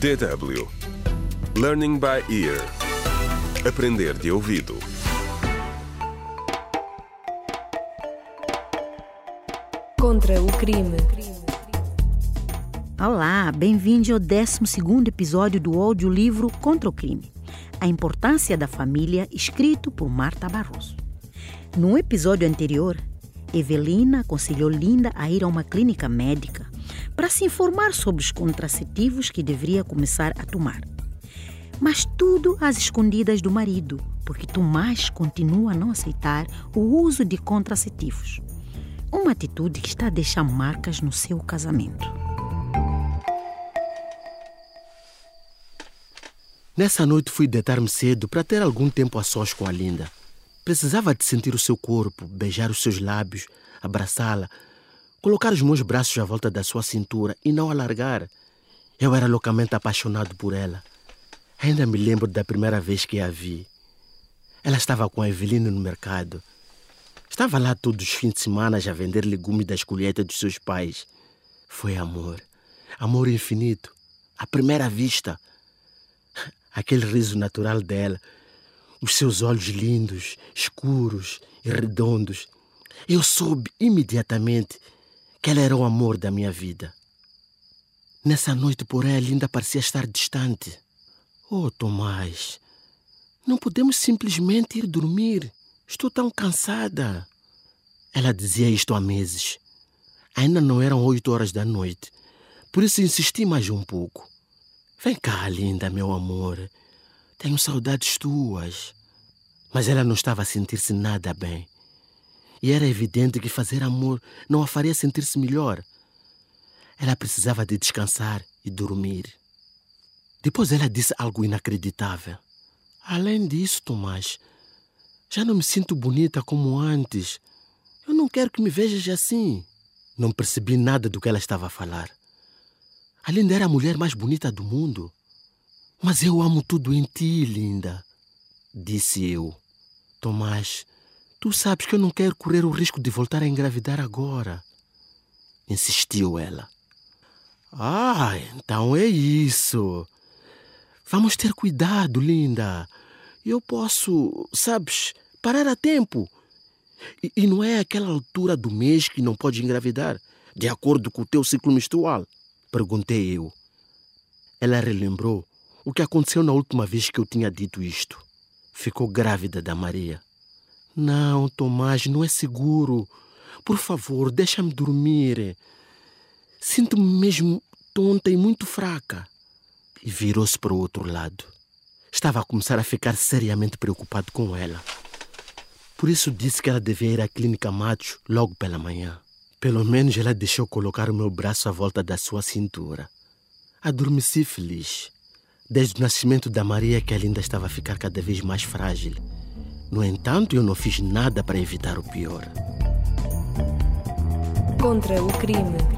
DW Learning by Ear Aprender de ouvido Contra o crime. Olá, bem-vindo ao 12 episódio do audiolivro Contra o Crime. A importância da família, escrito por Marta Barroso. No episódio anterior, Evelina aconselhou Linda a ir a uma clínica médica para se informar sobre os contraceptivos que deveria começar a tomar. Mas tudo às escondidas do marido, porque Tomás continua a não aceitar o uso de contraceptivos. Uma atitude que está a deixar marcas no seu casamento. Nessa noite fui deitar-me cedo para ter algum tempo a sós com a Linda. Precisava de sentir o seu corpo, beijar os seus lábios, abraçá-la, colocar os meus braços à volta da sua cintura e não alargar. Eu era loucamente apaixonado por ela. Ainda me lembro da primeira vez que a vi. Ela estava com a Evelina no mercado. Estava lá todos os fins de semana a vender legumes das colheitas dos seus pais. Foi amor. Amor infinito. À primeira vista. Aquele riso natural dela. Os seus olhos lindos, escuros e redondos. Eu soube imediatamente que ela era o amor da minha vida. Nessa noite, porém, a Linda parecia estar distante. Oh, Tomás, não podemos simplesmente ir dormir. Estou tão cansada. Ela dizia isto há meses. Ainda não eram oito horas da noite. Por isso insisti mais um pouco. Vem cá, linda, meu amor. Tenho saudades tuas. Mas ela não estava a sentir-se nada bem. E era evidente que fazer amor não a faria sentir-se melhor. Ela precisava de descansar e dormir. Depois ela disse algo inacreditável. Além disso, Tomás, já não me sinto bonita como antes. Eu não quero que me vejas assim. Não percebi nada do que ela estava a falar. A Linda era a mulher mais bonita do mundo. Mas eu amo tudo em ti, linda, disse eu. Tomás, tu sabes que eu não quero correr o risco de voltar a engravidar agora. Insistiu ela. Ah, então é isso. Vamos ter cuidado, linda. Eu posso, sabes, parar a tempo. E, e não é aquela altura do mês que não pode engravidar, de acordo com o teu ciclo menstrual? Perguntei eu. Ela relembrou o que aconteceu na última vez que eu tinha dito isto. Ficou grávida da Maria. Não, Tomás, não é seguro. Por favor, deixa-me dormir. Sinto-me mesmo tonta e muito fraca. E virou-se para o outro lado. Estava a começar a ficar seriamente preocupado com ela. Por isso disse que ela devia ir à clínica Macho logo pela manhã. Pelo menos ela deixou colocar o meu braço à volta da sua cintura. Adormeci feliz. Desde o nascimento da Maria que ela ainda estava a ficar cada vez mais frágil. No entanto, eu não fiz nada para evitar o pior. Contra o crime.